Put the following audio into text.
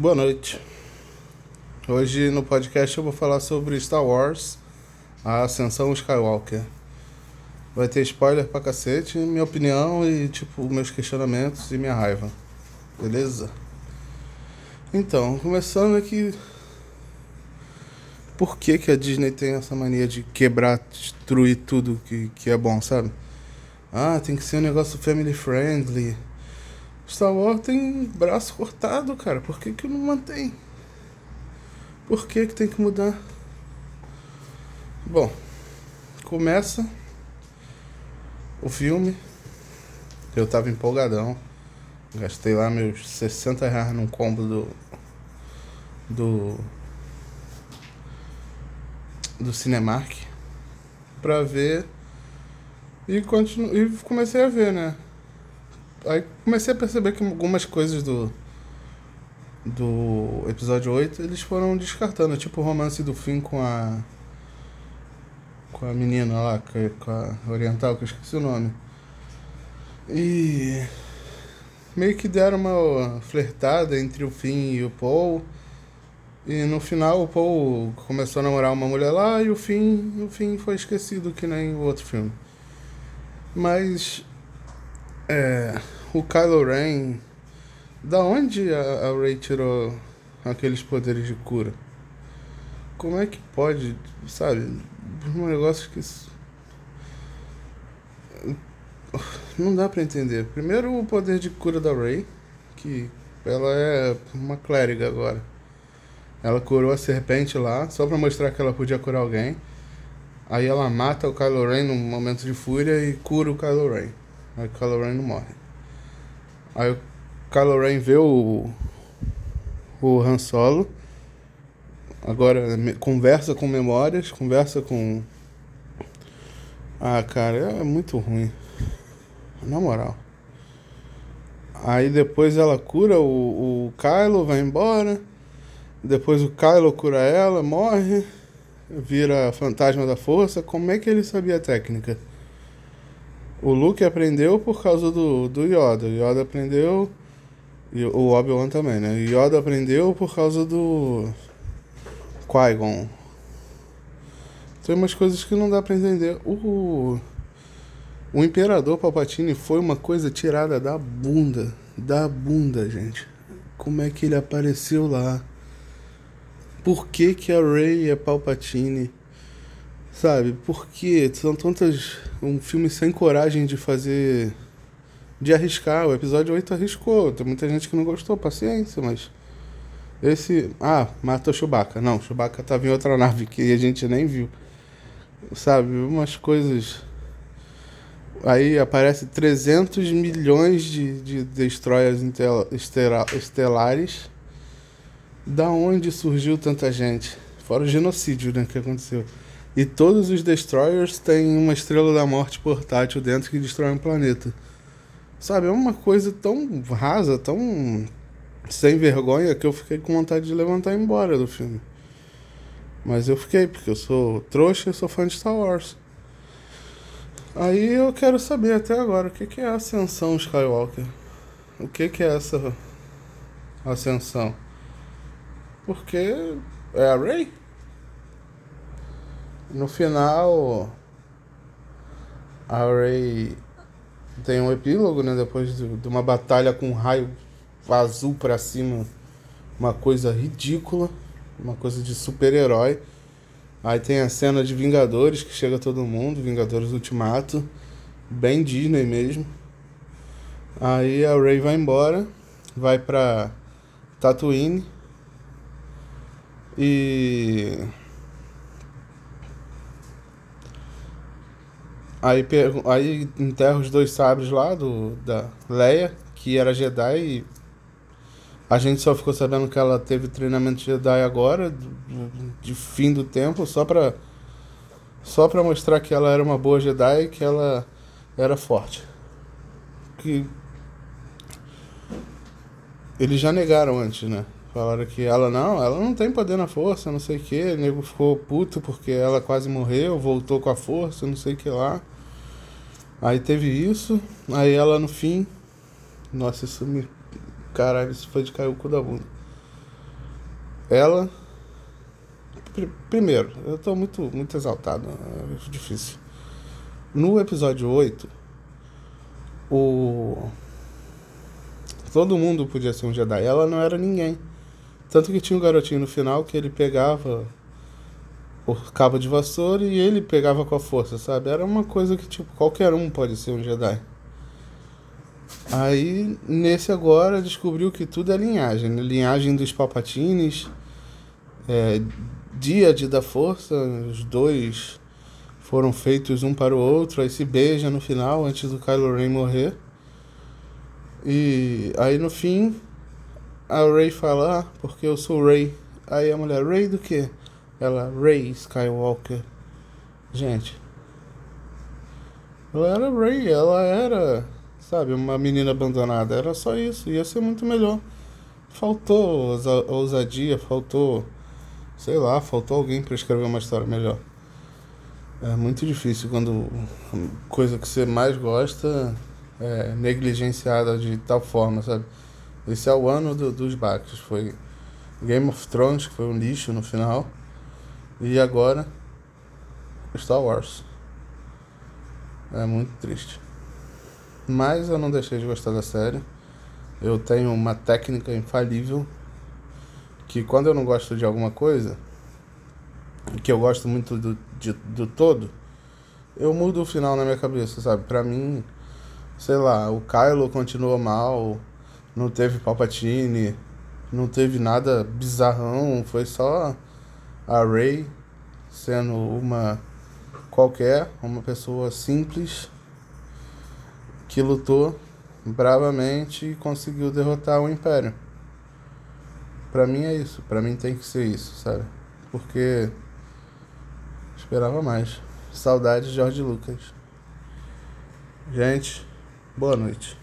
Boa noite. Hoje no podcast eu vou falar sobre Star Wars, a Ascensão Skywalker. Vai ter spoiler pra cacete, minha opinião e tipo meus questionamentos e minha raiva. Beleza? Então, começando aqui. Por que, que a Disney tem essa mania de quebrar, destruir tudo que, que é bom, sabe? Ah, tem que ser um negócio family friendly. Star Wars tem braço cortado, cara. Por que, que não mantém? Por que, que tem que mudar? Bom, começa o filme. Eu tava empolgadão. Gastei lá meus 60 reais num combo do. Do. Do Cinemark. Pra ver. E, continu, e comecei a ver, né? Aí comecei a perceber que algumas coisas do. Do episódio 8 eles foram descartando, tipo o romance do fim com a. Com a menina lá, com a oriental, que eu esqueci o nome. E. Meio que deram uma flertada entre o Finn e o Paul. E no final o Paul começou a namorar uma mulher lá e o Finn, o Finn foi esquecido que nem o outro filme. Mas é, o Kylo Ren, da onde a, a Rey tirou aqueles poderes de cura? Como é que pode, sabe? Um negócio que não dá para entender. Primeiro o poder de cura da Rey, que ela é uma clériga agora. Ela curou a serpente lá, só para mostrar que ela podia curar alguém. Aí ela mata o Kylo Ren num momento de fúria e cura o Kylo Ren. Aí o Kylo Ren não morre. Aí o Kylo Ren vê o, o Han Solo. Agora conversa com memórias, conversa com. Ah, cara, é muito ruim. Na moral. Aí depois ela cura o, o Kylo, vai embora. Depois o Kylo cura ela, morre vira fantasma da força, como é que ele sabia a técnica? O Luke aprendeu por causa do, do Yoda. O Yoda aprendeu. E o Obi-Wan também, né? O Yoda aprendeu por causa do. Qui-Gon. Tem umas coisas que não dá pra entender. O. O Imperador Palpatine foi uma coisa tirada da bunda. Da bunda, gente. Como é que ele apareceu lá? Por que, que a Rey é Palpatine? Sabe? Por que são tantas. Um filme sem coragem de fazer. De arriscar. O episódio 8 arriscou. Tem muita gente que não gostou, paciência, mas. Esse. Ah, mata o Chewbacca. Não, Chewbacca tava em outra nave que a gente nem viu. Sabe? Umas coisas. Aí aparece 300 milhões de, de destroyers estelares da onde surgiu tanta gente? Fora o genocídio né, que aconteceu. E todos os destroyers têm uma estrela da morte portátil dentro que destrói um planeta. Sabe, é uma coisa tão rasa, tão sem vergonha que eu fiquei com vontade de levantar e ir embora do filme. Mas eu fiquei, porque eu sou trouxa e sou fã de Star Wars. Aí eu quero saber até agora o que é a Ascensão Skywalker. O que é essa ascensão? Porque é a Ray. No final, a Ray tem um epílogo, né? Depois de, de uma batalha com um raio azul para cima, uma coisa ridícula, uma coisa de super-herói. Aí tem a cena de Vingadores que chega todo mundo, Vingadores Ultimato, bem Disney mesmo. Aí a Ray vai embora, vai pra Tatooine e. Aí, aí enterra os dois sabres lá do, da Leia, que era Jedi, e a gente só ficou sabendo que ela teve treinamento Jedi agora, de fim do tempo, só pra, só pra mostrar que ela era uma boa Jedi e que ela era forte. Que eles já negaram antes, né? Falaram que ela não, ela não tem poder na força, não sei o que. O nego ficou puto porque ela quase morreu, voltou com a força, não sei o que lá. Aí teve isso, aí ela no fim. Nossa, isso me. Caralho, isso foi de cair o cu da bunda. ela. Pr primeiro, eu tô muito, muito exaltado, é difícil. No episódio 8, o. Todo mundo podia ser um Jedi. Ela não era ninguém. Tanto que tinha um garotinho no final que ele pegava o cabo de vassoura e ele pegava com a força, sabe? Era uma coisa que, tipo, qualquer um pode ser um Jedi. Aí, nesse agora, descobriu que tudo é linhagem. Né? Linhagem dos Palpatines, é, Díade da Força, os dois foram feitos um para o outro, aí se beija no final, antes do Kylo Ren morrer. E aí no fim, a Rey fala, ah, porque eu sou Rey. Aí a mulher, Rey do quê? Ela, Rey Skywalker. Gente. Ela era Rey, ela era sabe? Uma menina abandonada. Era só isso. Ia ser muito melhor. Faltou ousadia, faltou. Sei lá, faltou alguém para escrever uma história melhor. É muito difícil quando coisa que você mais gosta é negligenciada de tal forma, sabe? Esse é o ano do, dos baques. Foi Game of Thrones, que foi um lixo no final. E agora Star Wars. É muito triste. Mas eu não deixei de gostar da série. Eu tenho uma técnica infalível que quando eu não gosto de alguma coisa, que eu gosto muito do, de, do todo, eu mudo o final na minha cabeça, sabe? Pra mim, sei lá, o Kylo continuou mal, não teve Palpatine, não teve nada bizarrão, foi só a Rey sendo uma qualquer, uma pessoa simples que lutou bravamente e conseguiu derrotar o Império. Para mim é isso, para mim tem que ser isso, sabe? Porque esperava mais. Saudade de George Lucas. Gente, boa noite.